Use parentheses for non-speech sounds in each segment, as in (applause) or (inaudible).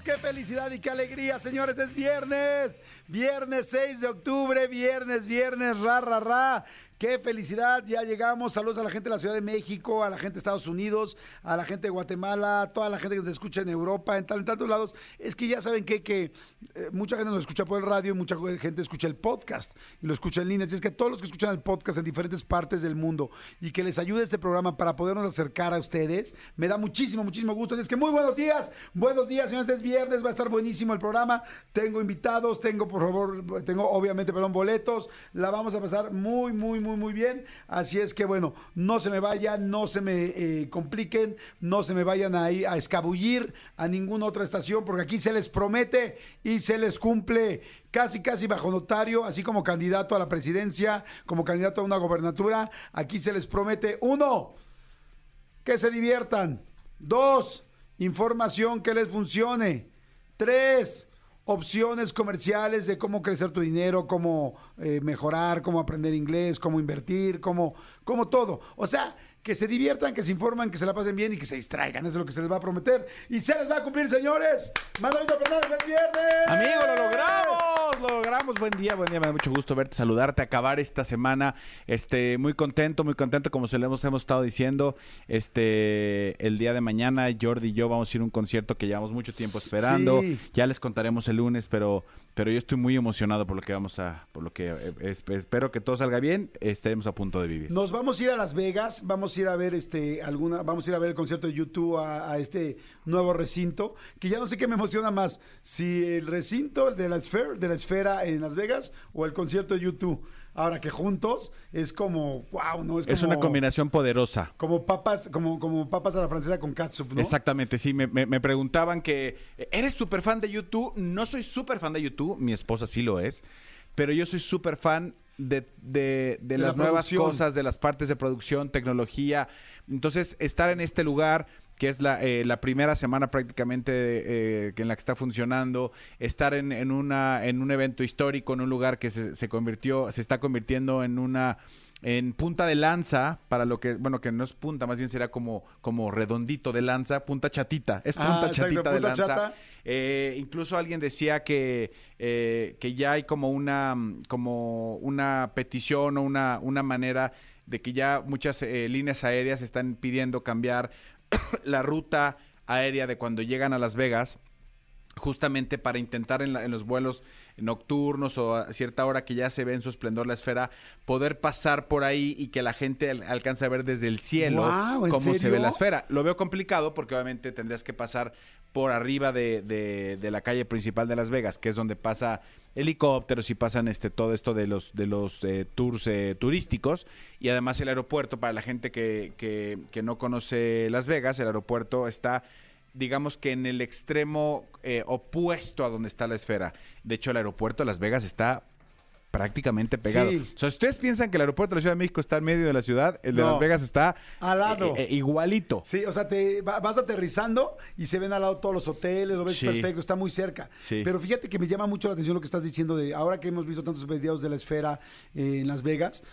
Qué felicidad y qué alegría, señores, es viernes, viernes 6 de octubre, viernes, viernes, ra, ra, ra. Qué felicidad, ya llegamos. Saludos a la gente de la Ciudad de México, a la gente de Estados Unidos, a la gente de Guatemala, a toda la gente que nos escucha en Europa, en, tantos lados. Es que ya saben que, que eh, mucha gente nos escucha por el radio y mucha gente escucha el podcast y lo escucha en línea. Así es que todos los que escuchan el podcast en diferentes partes del mundo y que les ayude este programa para podernos acercar a ustedes, me da muchísimo, muchísimo gusto. Así es que muy buenos días, buenos días, señores. Es viernes, va a estar buenísimo el programa. Tengo invitados, tengo, por favor, tengo obviamente, perdón, boletos. La vamos a pasar muy, muy, muy, muy bien. Así es que, bueno, no se me vayan, no se me eh, compliquen, no se me vayan ahí a escabullir a ninguna otra estación, porque aquí se les promete y se les cumple casi, casi bajo notario, así como candidato a la presidencia, como candidato a una gobernatura. Aquí se les promete, uno, que se diviertan. Dos, información que les funcione. Tres, opciones comerciales de cómo crecer tu dinero, cómo eh, mejorar, cómo aprender inglés, cómo invertir, cómo, cómo todo. O sea, que se diviertan, que se informan, que se la pasen bien y que se distraigan. Eso es lo que se les va a prometer. Y se les va a cumplir, señores. Manolito Fernández, es viernes. Amigo, lo logramos, lo logramos. Buen día, buen día. Me da mucho gusto verte, saludarte, acabar esta semana. Este, muy contento, muy contento, como se lo hemos, hemos estado diciendo. Este, el día de mañana, Jordi y yo vamos a ir a un concierto que llevamos mucho tiempo esperando. Sí. Ya les contaremos el lunes, pero, pero yo estoy muy emocionado por lo que vamos a, por lo que eh, es- espero que todo salga bien. Estaremos a punto de vivir. Nos vamos a ir a Las Vegas, vamos a ir a ver este alguna, vamos a ir a ver el concierto de YouTube a, a este nuevo recinto, que ya no sé qué me emociona más, si el recinto de la esfera, de la esfera en Las Vegas o el concierto de YouTube. Ahora que juntos es como, wow, ¿no? Es como- una combinación poderosa. Como papas, como, como papas a la francesa con catsup, ¿no? Exactamente, sí. Me, me- me preguntaban que, ¿eres súper fan de YouTube? No soy súper fan de YouTube, mi esposa sí lo es, pero yo soy súper fan de, de- de la las nuevas producción. cosas, de las partes de producción, tecnología. Entonces, estar en este lugar que es la, eh, la primera semana prácticamente eh, que en la que está funcionando, estar en, en una, en un evento histórico, en un lugar que se, se convirtió, se está convirtiendo en una en punta de lanza, para lo que, bueno, que no es punta, más bien será como, como redondito de lanza, punta chatita, es Ah, punta exacto, chatita de punta lanza. chata. Eh, incluso alguien decía que, eh, que ya hay como una, como una petición o una, una manera de que ya muchas eh, líneas aéreas están pidiendo cambiar (coughs) la ruta aérea de cuando llegan a Las Vegas justamente para intentar en, la- en los vuelos nocturnos o a cierta hora que ya se ve en su esplendor la esfera, poder pasar por ahí y que la gente al- alcance a ver desde el cielo Guau, ¿en cómo se ve la esfera. Lo veo complicado porque obviamente tendrías que pasar por arriba de, de- de la calle principal de Las Vegas, que es donde pasa helicópteros y pasan este todo esto de los de los eh, tours eh, turísticos y además el aeropuerto para la gente que, que, que no conoce Las Vegas, el aeropuerto está digamos que en el extremo eh, opuesto a donde está la esfera. De hecho, el aeropuerto de Las Vegas está prácticamente pegado. Sí. O sea, ustedes piensan que el aeropuerto de la Ciudad de México está en medio de la ciudad, el de No. Las Vegas está Al lado. eh, eh, igualito. Sí, o sea, te va- vas aterrizando y se ven al lado todos los hoteles, lo ves Sí. perfecto, está muy cerca. Sí. Pero fíjate que me llama mucho la atención lo que estás diciendo de ahora que hemos visto tantos videos de la esfera eh, en Las Vegas.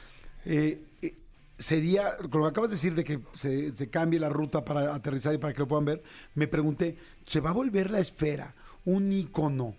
Sería, lo que acabas de decir de que se, se cambie la ruta para aterrizar y para que lo puedan ver, me pregunté, ¿se va a volver la esfera un ícono?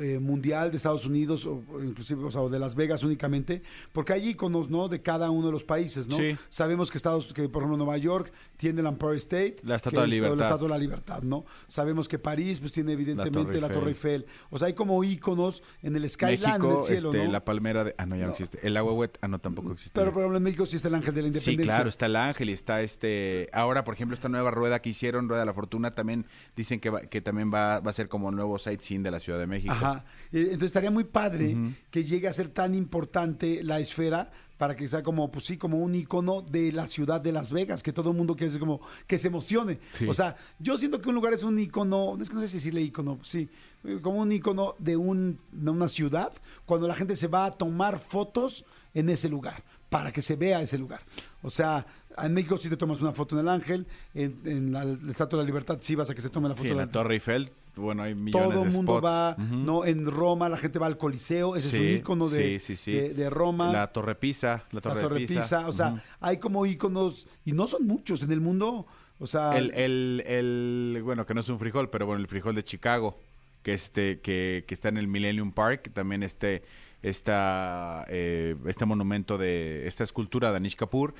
Eh, mundial de Estados Unidos o o inclusive o, sea, o de Las Vegas únicamente porque hay íconos no de cada uno de los países no Sí. sabemos que Estados que por ejemplo Nueva York tiene el Empire State La Estatua de es Libertad. la Estatua de la Libertad no sabemos que París pues tiene evidentemente la Torre Eiffel. o sea hay como íconos en el Skyline México, en el cielo este, no la palmera de... Ah, no, ya no, No. existe. El agua ah, no, tampoco existe. pero por ejemplo en México sí está el Ángel de la Sí, Independencia claro, está el ángel y está este. Ahora, por ejemplo, esta nueva rueda que hicieron, Rueda de la Fortuna, también dicen que, va- que también va, va a ser como nuevo sightseeing de la Ciudad de México. Ajá. Eh, Entonces estaría muy padre que llegue a ser tan importante la esfera para que sea como, pues sí, como un icono de la ciudad de Las Vegas, que todo el mundo quiere ser como, que se emocione. Sí. O sea, yo siento que un lugar es un icono, es que no sé si decirle icono, sí, eh, como un icono de, un, de una ciudad, cuando la gente se va a tomar fotos en ese lugar, para que se vea ese lugar. O sea, en México sí te tomas una foto en el Ángel, en, en la, la Estatua de la Libertad sí vas a que se tome la foto Sí, en la Torre Eiffel, bueno, hay millones todo el mundo spots. va. ¿no? En Roma la gente va al Coliseo, ese es un ícono de, sí, sí, sí. de, de Roma. La Torre Pisa, la Torre, la Torre Pisa. o sea, hay como íconos, y no son muchos en el mundo, o sea... el, el, el- bueno, que no es un frijol, pero bueno, el frijol de Chicago, que este, que, que está en el Millennium Park, también este, esta, eh, este monumento de, esta escultura de Anish Kapoor.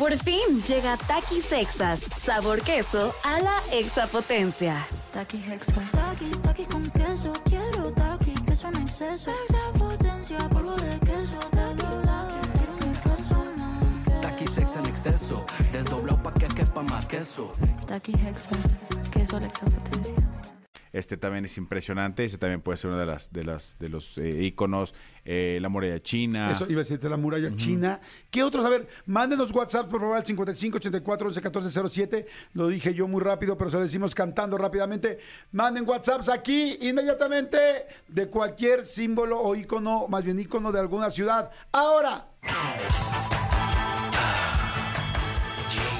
Por fin llega Takis Exas, sabor queso a la exapotencia. Takis extra. Takis, takis con queso. Quiero takis, queso en exceso. Extra potencia, polvo de queso. Takis sex en exceso, desdoblado pa' que quepa más queso. Takis extra. Queso a la extra potencia. Este también es impresionante, ese también puede ser uno de las de las de los eh, íconos, eh, la muralla china. Eso iba a decirte la muralla china. ¿Qué otros? A ver, mándenos WhatsApp por favor al 55 84 11 14 07. Lo dije yo muy rápido, pero se lo decimos cantando rápidamente. Manden WhatsApps aquí inmediatamente de cualquier símbolo o ícono, más bien ícono de alguna ciudad. Ahora.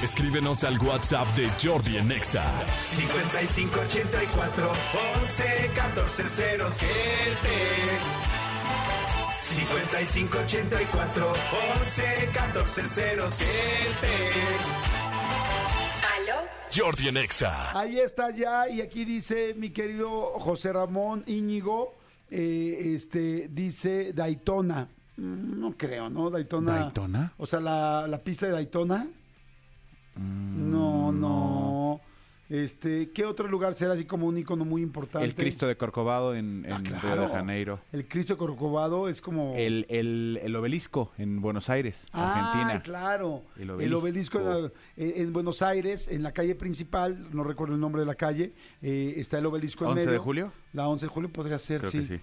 Escríbenos al WhatsApp de Jordi en Exa. 5584 11 14 07 5584 11 14 07 Jordi en Exa. Ahí está ya, y aquí dice mi querido José Ramón Íñigo, eh, este, dice Daytona. Mm, No creo, ¿no? Daytona. ¿Daytona? O sea, la, la pista de Daytona. No, no. Este, ¿qué otro lugar será así como un icono muy importante? el Cristo de Corcovado en, en Ah, Río de Janeiro. El Cristo de Corcovado es como. El, el, el obelisco en Buenos Aires, Ah, Argentina. claro. El El obelisco, en, la- en- en Buenos Aires, en la calle principal, no recuerdo el nombre de la calle, eh, está el obelisco en 11 de medio. julio. La 11 de julio podría ser, Creo sí. que sí.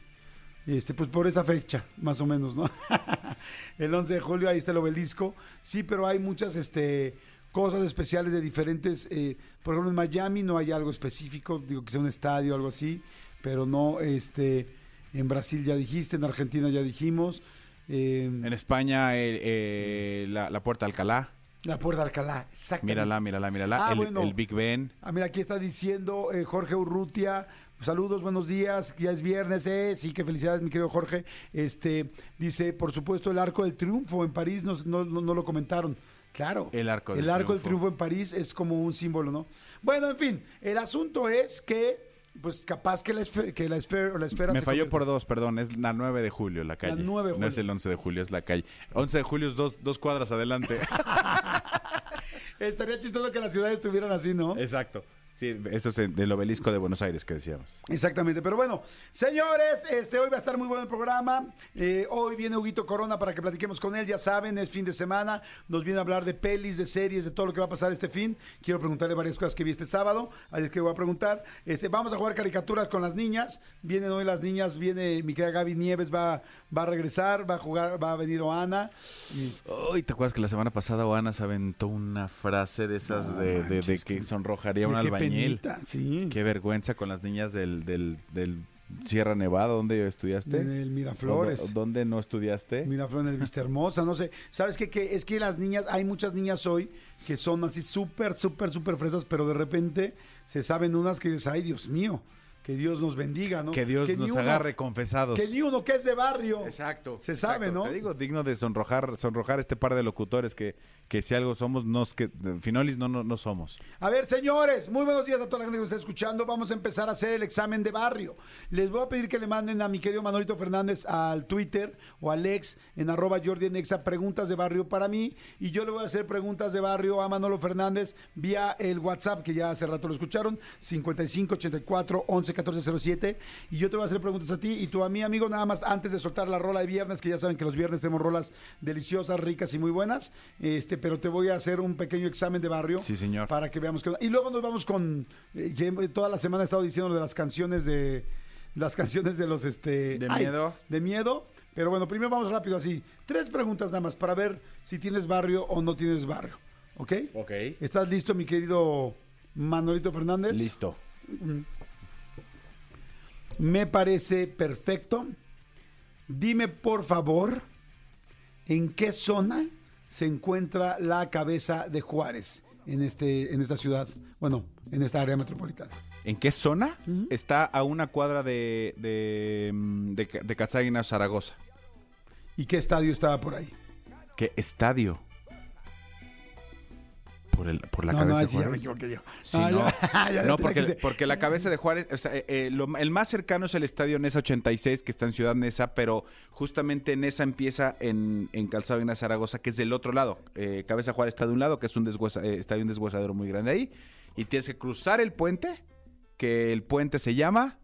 Este, pues por esa fecha, más o menos, ¿no? (laughs) el 11 de julio, ahí está el obelisco. Sí, pero hay muchas este, cosas especiales de diferentes. eh, por ejemplo, en Miami no hay algo específico, digo que sea un estadio o algo así, pero no, este, en Brasil ya dijiste, en Argentina ya dijimos. eh, En España, eh, eh, la, la Puerta de Alcalá. la Puerta de Alcalá, exactamente. Mírala, mírala, mírala. Ah, el, bueno. el Big Ben. Ah, mira, aquí está diciendo eh, Jorge Urrutia. Saludos, buenos días. Ya es viernes, eh. Sí, qué felicidades, mi querido Jorge. Este dice, por supuesto, el Arco del Triunfo en París, no, no- no lo comentaron. Claro. El Arco del El Arco del Triunfo. Triunfo en París es como un símbolo, ¿no? Bueno, en fin, el asunto es que, pues capaz que la, esfe- que la, esfera, la esfera Me se falló convierte- por dos, perdón. Es la 9 de julio la calle. 9 de No es julio. el 11 de julio, es la calle. 11 de julio es dos, dos cuadras adelante. (laughs) Estaría chistoso que las ciudades estuvieran así, ¿no? Exacto. Sí, esto es el- del obelisco de Buenos Aires que decíamos. Exactamente, pero bueno, señores, este hoy va a estar muy bueno el programa. Eh, hoy viene Huguito Corona para que platiquemos con él, ya saben, es fin de semana. Nos viene a hablar de pelis, de series, de todo lo que va a pasar este fin. Quiero preguntarle varias cosas que vi este sábado, así es que voy a preguntar. Este, vamos a jugar caricaturas con las niñas. Vienen hoy las niñas, viene mi querida Gaby Nieves, va, va a regresar, va a jugar, va a venir Oana. Y- Uy, ¿te acuerdas que la semana pasada Oana se aventó una frase de esas No de, de- de manches, que sonrojaría un qué albañil? penita, sí. Qué vergüenza con las niñas del, del, del Sierra Nevada, ¿dónde estudiaste? En el Miraflores. ¿O do- ¿Dónde no estudiaste? Miraflores en el Vista Hermosa, no sé. ¿Sabes qué? Que es que las niñas, hay muchas niñas hoy que son así súper, súper, súper fresas, pero de repente se saben unas que dices, ay, Dios mío, que Dios nos bendiga, ¿no? Que Dios nos uno- agarre confesados. Que ni uno que es de barrio. Exacto. Se sabe. ¿no? Te digo, digno de sonrojar, sonrojar este par de locutores que, que si algo somos, nos que Finolis no, no, no somos. A ver, señores, muy buenos días a toda la gente que nos está escuchando. Vamos a empezar a hacer el examen de barrio. Les voy a pedir que le manden a mi querido Manolito Fernández al Twitter o al ex en arroba Jordi en Exa preguntas de barrio para mí. Y yo le voy a hacer preguntas de barrio a Manolo Fernández vía el WhatsApp, que ya hace rato lo escucharon, 5584 11 14 07. Y yo te voy a hacer preguntas a ti y tú a mí, amigo, nada más antes de soltar la rola de viernes, que ya saben que los viernes tenemos rolas deliciosas, ricas y muy buenas. Este, pero te voy a hacer un pequeño examen de barrio. Sí, señor. Para que veamos que... Y luego nos vamos con... eh, que toda la semana he estado diciendo lo de las canciones de, las canciones de los este De ay, miedo. de miedo. Pero bueno, primero vamos rápido así. Tres preguntas nada más para ver si tienes barrio o no tienes barrio. ¿Ok? Ok. ¿Estás listo, mi querido Manolito Fernández? Listo. Me parece perfecto. Dime, por favor, en qué zona se encuentra la cabeza de Juárez en, este, en esta ciudad, bueno, en esta área metropolitana. ¿En qué zona? Está a una cuadra de, de, mm, de, Zaragoza. ¿Y qué estadio estaba por ahí? ¿Qué estadio? Por, el, por la no, cabeza no, de sí ya me Juárez. equivoqué yo. Sí, no, (laughs) ya, no porque, porque la cabeza de Juárez, o sea, eh, eh, lo- el más cercano es el estadio Nesa 86, que está en Ciudad Nesa, pero justamente Nesa empieza en, en Calzado Ignacio Zaragoza, que es del otro lado. Eh, cabeza Juárez está de un lado, que es un deshuesa- eh, estadio un deshuesadero muy grande ahí, y tienes que cruzar el puente, que el puente se llama,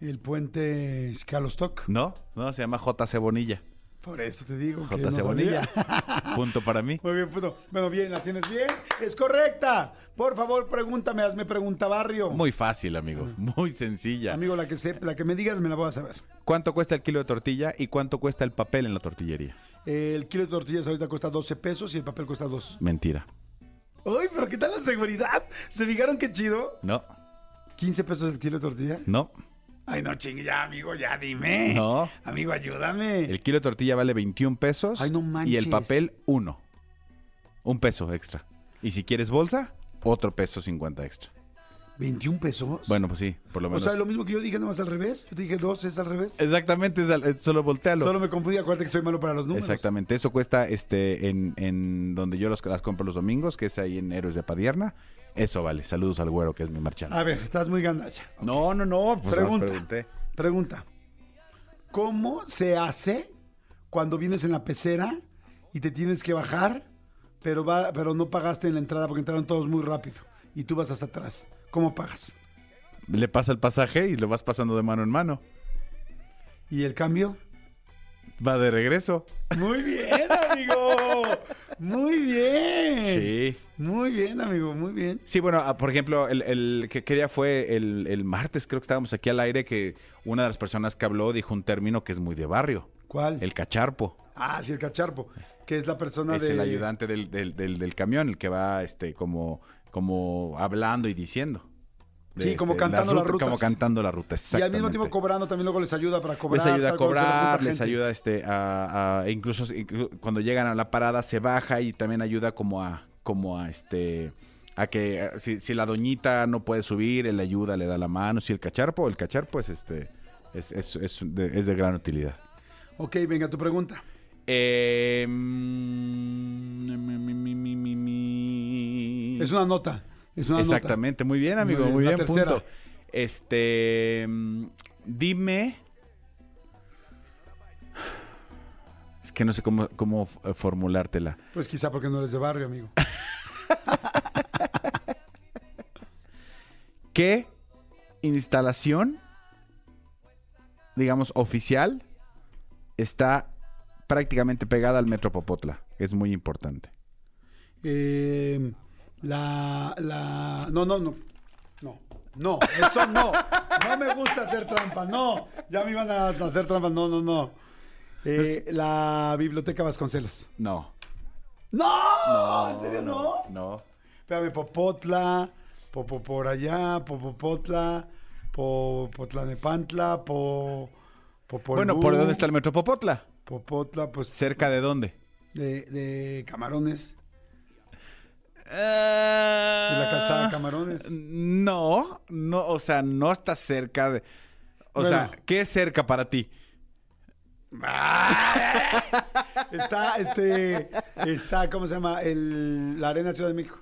El puente Scalostock. ¿no? No, se llama JC Bonilla. Por eso te digo que JC no Bonilla. (laughs) Punto para mí. Muy bien, punto. Bueno, bien, la tienes bien. Es correcta. Por favor, pregúntame, hazme pregunta barrio. Muy fácil, amigo. Muy sencilla. Amigo, la que, se, la que me digas me la voy a saber. ¿Cuánto cuesta el kilo de tortilla y cuánto cuesta el papel en la tortillería? El kilo de tortillas ahorita cuesta 12 pesos y el papel cuesta 2. Mentira. Uy, pero ¿qué tal la seguridad? ¿Se fijaron qué chido? No, 15 pesos el kilo de tortilla. no. Ay, no, ching, ya, amigo, ya dime. No. Amigo, ayúdame. El kilo de tortilla vale 21 pesos. Ay, no Y el manches. papel, uno. Un peso extra. Y si quieres bolsa, otro peso 50 extra. 21 pesos. Bueno, pues sí, por lo O menos. sea, lo mismo que yo dije, nomás al revés. Yo te dije 2 es al revés. Exactamente, es al- es solo voltealo. Solo me confundí, acuérdate que soy malo para los números. Exactamente, eso cuesta este en, en donde yo los, las compro los domingos, que es ahí en Héroes de Padierna. Eso vale. Saludos al güero, que es mi marchando. A ver, estás muy gandacha. No, no, no. Pues Pregunta. pregunté. Pregunta. ¿Cómo se hace cuando vienes en la pecera y te tienes que bajar, pero, va, pero no pagaste en la entrada porque entraron todos muy rápido y tú vas hasta atrás? ¿Cómo pagas? Le pasa el pasaje y lo vas pasando de mano en mano. ¿Y el cambio? Va de regreso. Muy bien, amigo. Muy bien. Sí. Muy bien, amigo, muy bien. Sí, bueno, ah, por ejemplo, el, el- ¿qué, qué día fue? El, el martes creo que estábamos aquí al aire que una de las personas que habló dijo un término que es muy de barrio. ¿Cuál? El cacharpo. Ah, sí, el cacharpo, que es la persona es de... el ayudante del, del, del- del camión, el que va este como, como hablando y diciendo. De, Sí, como este, cantando las Como rutas. cantando la ruta, Y al mismo tiempo exactamente. cobrando también luego les ayuda para cobrar. les ayuda a la cobrar, les ayuda este a, a- e incluso, inclu- cuando llegan a la parada se baja y también ayuda como a como a este a que eh, si, si la doñita no puede subir, él le ayuda, le da la mano, si el cacharpo, el cacharpo es este es, es, es de, es de gran utilidad. Ok, venga, tu pregunta. Eh. Es una nota. Es una nota. Exactamente, muy bien, amigo, Muy muy bien, punto. Este, mm, dime. Es que no sé cómo, cómo eh, formulártela. Pues quizá porque no eres de barrio, amigo. (laughs) ¿Qué instalación, digamos, oficial está prácticamente pegada al Metro Popotla? Es muy importante. Eh, la, la... No, no, no. No. No, eso no. No me gusta hacer trampa, no. Ya me iban a hacer trampa, no, no, no. Eh, la Biblioteca Vasconcelos. No. ¡No! ¿En serio no? No. Espérame, Popotla, Popo por allá, Popopotla, Po- Potlanepantla, Po... Popolú, Bueno, ¿por dónde está el Metro Popotla? Popotla, pues ¿Cerca de dónde? de, de Camarones, De de la calzada Camarones. No, no, o sea, no está cerca de. O Bueno. sea, ¿qué es cerca para ti? (laughs) Está, este, está, ¿cómo se llama? El, la Arena Ciudad de México.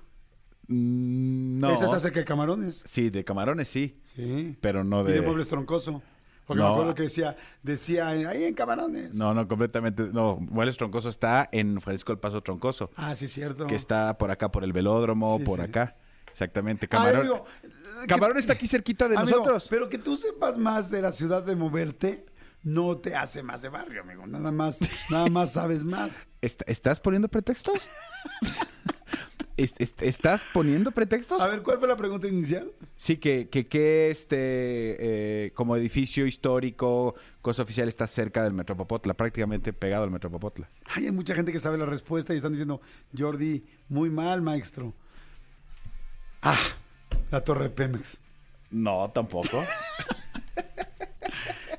Mm, No. Esa está cerca de Camarones. Sí, de camarones sí, Sí. pero no Y de. de Muebles Troncoso. Porque me acuerdo que decía, decía, ahí en Camarones. No, no, completamente. No, Muebles Troncoso está en Francisco del Paso Troncoso, Ah, sí, cierto. que está por acá, por el velódromo, Sí, por sí. acá. Exactamente. Ay, Camarón. amigo, Camarón que- está aquí cerquita de Amigo, nosotros. Pero que tú sepas más de la ciudad de moverte no te hace más de barrio, amigo. Nada más, nada más sabes más. (laughs) ¿Est- ¿Estás poniendo pretextos? (laughs) ¿Est- est- ¿Estás poniendo pretextos? A ver, ¿cuál fue la pregunta inicial? Sí, que, que, que este, eh, como edificio histórico, cosa oficial, está cerca del Metro Popotla, prácticamente pegado al Metro Popotla. Ay, hay mucha gente que sabe la respuesta y están diciendo, Jordi, muy mal, maestro. Ah, la Torre Pemex. No, tampoco. (laughs)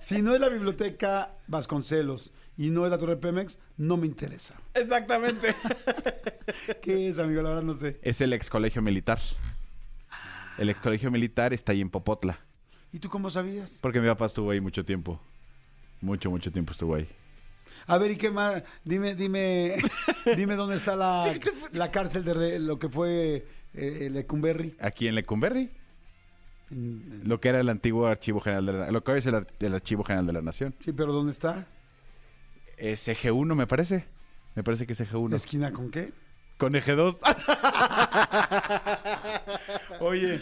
Si no es la biblioteca Vasconcelos y no es la Torre Pemex, no me interesa. Exactamente. (laughs) ¿Qué es, amigo? La verdad no sé. Es el ex colegio militar. El ex colegio militar está ahí en Popotla. ¿Y tú cómo sabías? Porque mi papá estuvo ahí mucho tiempo. Mucho, mucho tiempo estuvo ahí. A ver, ¿y qué más? Dime, dime, (laughs) dime dónde está la, la cárcel de re- lo que fue eh, Lecumberri. Aquí en Lecumberri, En- lo que era el antiguo archivo general de la, lo que hoy es el, ar- el archivo general de la nación. Sí, pero ¿dónde está? Es eje 1, me parece. Me parece que es eje 1. ¿Esquina con qué? Con eje 2. (laughs) Oye,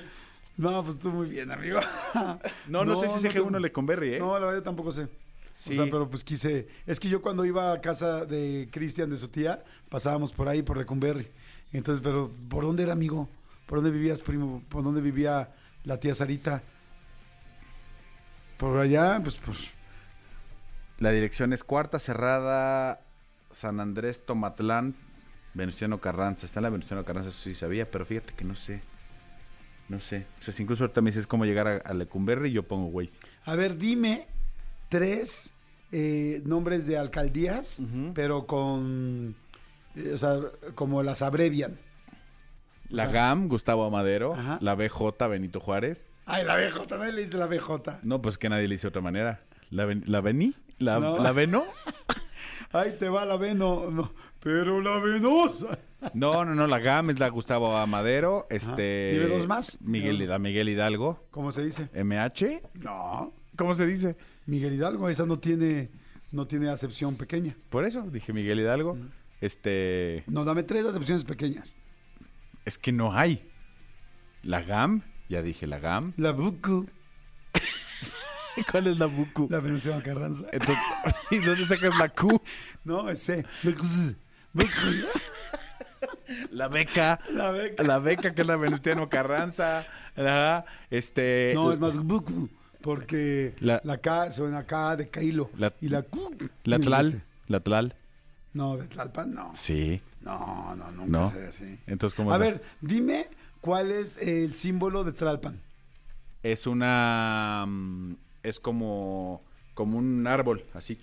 no, pues tú muy bien, amigo. (laughs) No, no, sé si es eje tengo- 1 Lecumberri, ¿eh? No, la verdad yo tampoco sé. Sí. O sea, pero pues quise. Es que yo cuando iba a casa de Cristian, de su tía, pasábamos por ahí, por Lecumberri. Entonces, pero ¿por dónde era, amigo? ¿Por dónde vivías, primo? ¿Por dónde vivía la tía Sarita? Por allá, pues, pues. La dirección es Cuarta Cerrada, San Andrés, Tomatlán, Venustiano Carranza. Está en la Venustiano Carranza, eso sí sabía, pero fíjate que no sé. No sé. O sea, si incluso ahorita me dices cómo llegar a, a Lecumberri, yo pongo Waze. A ver, dime tres eh, nombres de alcaldías, pero con. eh, o sea, como las abrevian. La sea- GAM, Gustavo Amadero. Ajá. La BJ, Benito Juárez. Ay, la BJ, nadie le dice la BJ. No, pues que nadie le dice de otra manera. ¿La, ven- la Beni? ¿La, No. ¿La Veno? (laughs) Ay, te va la veno. No, pero la venosa. No, no, no. La GAM es la Gustavo Amadero. Este, Dime dos más. Miguel, la Miguel Hidalgo. ¿Cómo se dice? MH. No. ¿Cómo se dice? Miguel Hidalgo, esa no tiene, no tiene acepción pequeña. Por eso dije Miguel Hidalgo. Este. No, dame tres acepciones pequeñas. Es que no hay. La GAM, ya dije la GAM. La Bucu, ¿Cuál es la Bucu? la Venustiano Carranza. Entonces, (laughs) ¿Y dónde sacas la Q? No, ese. Bucu, Bucu. La beca. La beca. La beca que es la Venustiano Carranza. Este. No, es más Bucu, porque La- la, K suena K de Cailo. La- y la Q. La Tlal. La Tlal. No, de Tlalpan no. Sí. No, no, nunca ¿No? será así. Entonces, ¿cómo A es ver, dime cuál es el símbolo de Tlalpan. Es una. Es como. Como un árbol, así,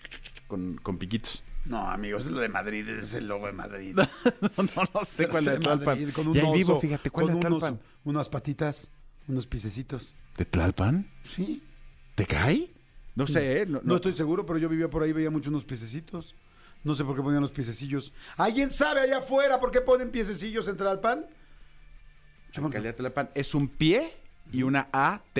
con, con piquitos. No, amigos, es lo de Madrid, es el logo de Madrid. (laughs) No, no sé cuál es de Tlalpan. Madrid, con un Y ahí oso, vivo, fíjate, ¿cuál con de Tlalpan? unas patitas, unos pisecitos. ¿De Tlalpan? Sí. ¿Te cae? No sé, ¿eh? No, No, estoy seguro, pero yo vivía por ahí, veía mucho unos piececitos. No sé por qué ponían los piececillos. ¿Alguien sabe allá afuera por qué ponen piececillos en Tlalpan? Tlalpan es un pie y una AT.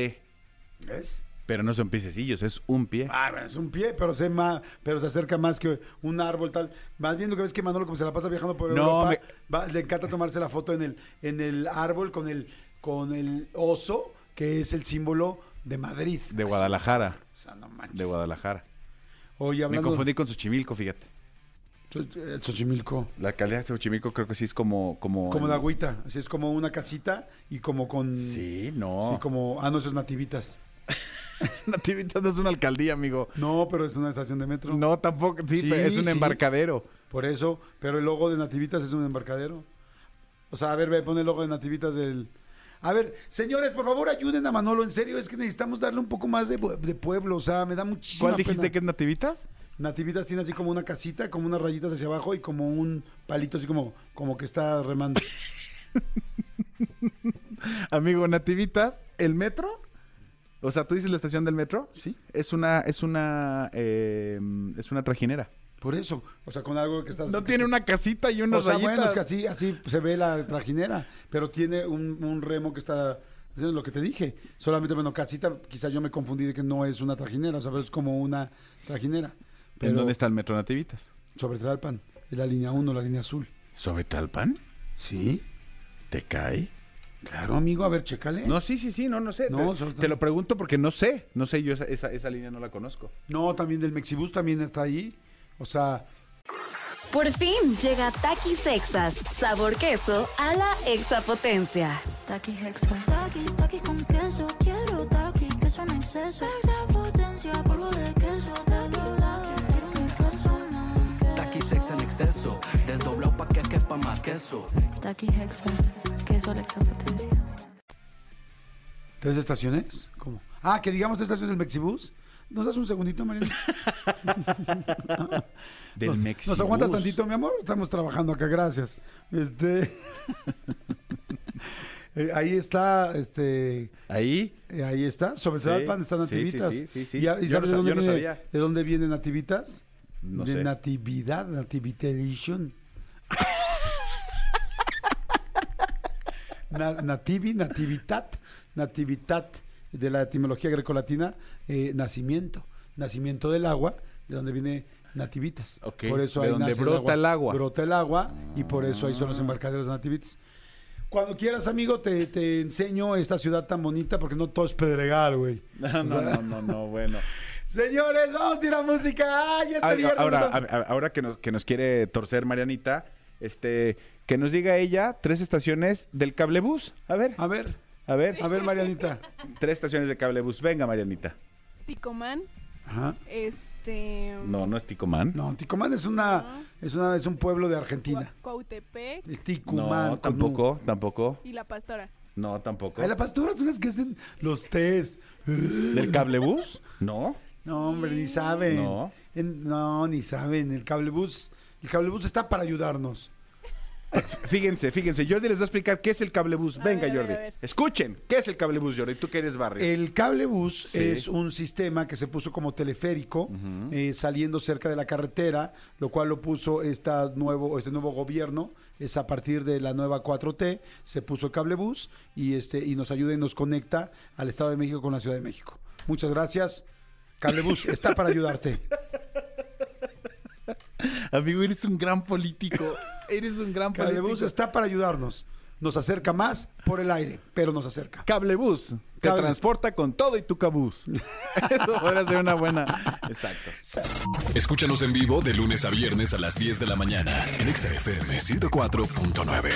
¿Ves? Pero no son piececillos, es un pie. Ah, bueno, es un pie, pero se, ma- pero se acerca más que un árbol tal. Más bien lo que ves que Manolo, como se la pasa viajando por No, Europa, me- va- le encanta tomarse la foto en el, en el árbol con el, con el oso, que es el símbolo de Madrid. De Guadalajara. O sea, no manches. De Guadalajara. Oye, Me confundí con Xochimilco, fíjate. Eh, Xochimilco. La alcaldía de Xochimilco creo que sí es como... Como, Como de agüita, así es como una casita y como con... Sí, no. Sí, como... Ah, no, eso es Nativitas. (laughs) (laughs) Nativitas no es una alcaldía, amigo. No, pero es una estación de metro. No, tampoco. Sí, Sí, pero es un sí. embarcadero. Por eso, pero el logo de Nativitas es un embarcadero. O sea, a ver, ve, pon el logo de Nativitas del... A ver, señores, por favor ayuden a Manolo, en serio, es que necesitamos darle un poco más de, pue- de pueblo, o sea, me da muchísima ¿Cuál dijiste pena. que es Nativitas? Nativitas tiene así como una casita, como unas rayitas hacia abajo y como un palito así como, como que está remando. (laughs) Amigo, Nativitas, ¿el metro? O sea, ¿tú dices la estación del metro? Sí. Es una, es una, eh, es una trajinera. Por eso, o sea, con algo que estás... No tiene una casita y O unas sea, rayitas. bueno, es que así, así se ve la trajinera, pero tiene un, un remo que está haciendo lo que te dije. Solamente, bueno, casita, quizá yo me confundí de que no es una trajinera, o sea, pero es como una trajinera. Pero ¿En dónde está el metro Nativitas? Sobre Tlalpan, es la línea 1, la línea azul. ¿Sobre Talpan? Sí, ¿Te cae? Claro, amigo, a ver, chécale. No, sí, sí, sí, no, no sé. No, te, te lo pregunto porque no sé. No sé, yo esa, esa, esa línea no la conozco. No, también del Mexibus también está ahí. O sea, Por fin llega Takis Exas, sabor queso a la exapotencia. Takis Extra. Takis, takis con queso. Quiero takis, queso en exceso. Extra potencia, polvo de queso. Takis, takis, quiero un exceso. Taqui sex en exceso, desdoblado pa' que quepa más queso. Takis Extra. La extra potencia. ¿Tres estaciones? ¿Cómo? Ah, que digamos tres estaciones del Mexibus. ¿Nos das un segundito, Mariana? (laughs) Del nos, Mexibus. ¿Nos aguantas tantito, mi amor? Estamos trabajando acá, gracias. Este... (laughs) eh, ahí está, este... Ahí. eh, ahí está, sobre Sí, Tlalpan están nativitas. sí, sí, sí, sí. ¿Y, ya- y Yo sabes no de, dónde yo no viene, sabía. de dónde vienen nativitas? No de sé. natividad, nativitation. Na- nativi, nativitat, nativitat, de la etimología grecolatina, eh, nacimiento, nacimiento del agua, de donde viene nativitas. Ok, Por eso de ahí donde nace brota el agua. Ah. Brota el agua y por eso ahí son los embarcaderos nativitas. Cuando quieras, amigo, te, te enseño esta ciudad tan bonita porque no todo es pedregal, güey. (laughs) No, no, no, no, no, bueno. Señores, vamos a ir a música. ¡Ay, este viernes! ahora, no- a- a- ahora que nos, que nos quiere torcer Marianita, este, que nos diga ella tres estaciones del cablebús. A ver, A ver, a ver, a ver, Marianita. (laughs) tres estaciones de cablebús. Venga, Marianita. Ticomán, Ajá. este... No, no es Ticomán. No, Ticumán es una, es una, es un pueblo de Argentina. Cua- Cuautepec Es Ticumán. No, tampoco, tampoco. y La Pastora. No, tampoco. Ay, la pastora son las que hacen los tés. ¿Del cablebús? No. No, hombre, ni saben. No. En- no, ni saben. El cablebús, el cablebús está para ayudarnos. (laughs) Fíjense, fíjense, Jordi les va a explicar qué es el cablebús. A Venga, ver, a ver, Jordi. a ver. Escuchen, ¿qué es el cablebús, Jordi? Tú que eres barrio. El cablebús Sí. es un sistema que se puso como teleférico eh, saliendo cerca de la carretera, lo cual lo puso esta nuevo, este nuevo gobierno. Es a partir de la nueva 4T, se puso el cablebús y, este, y nos ayuda y nos conecta al Estado de México con la Ciudad de México. Muchas gracias. Cablebús está para ayudarte. (laughs) Amigo, eres un gran político. Eres un gran Cablebús está para ayudarnos. Nos acerca más por el aire, pero nos acerca. Cablebús. Te Cable- transporta con todo y tu cabús. (laughs) Eso podría ser una buena. Exacto. Escúchanos en vivo de lunes a viernes a las 10 de la mañana en Exa FM 104.9.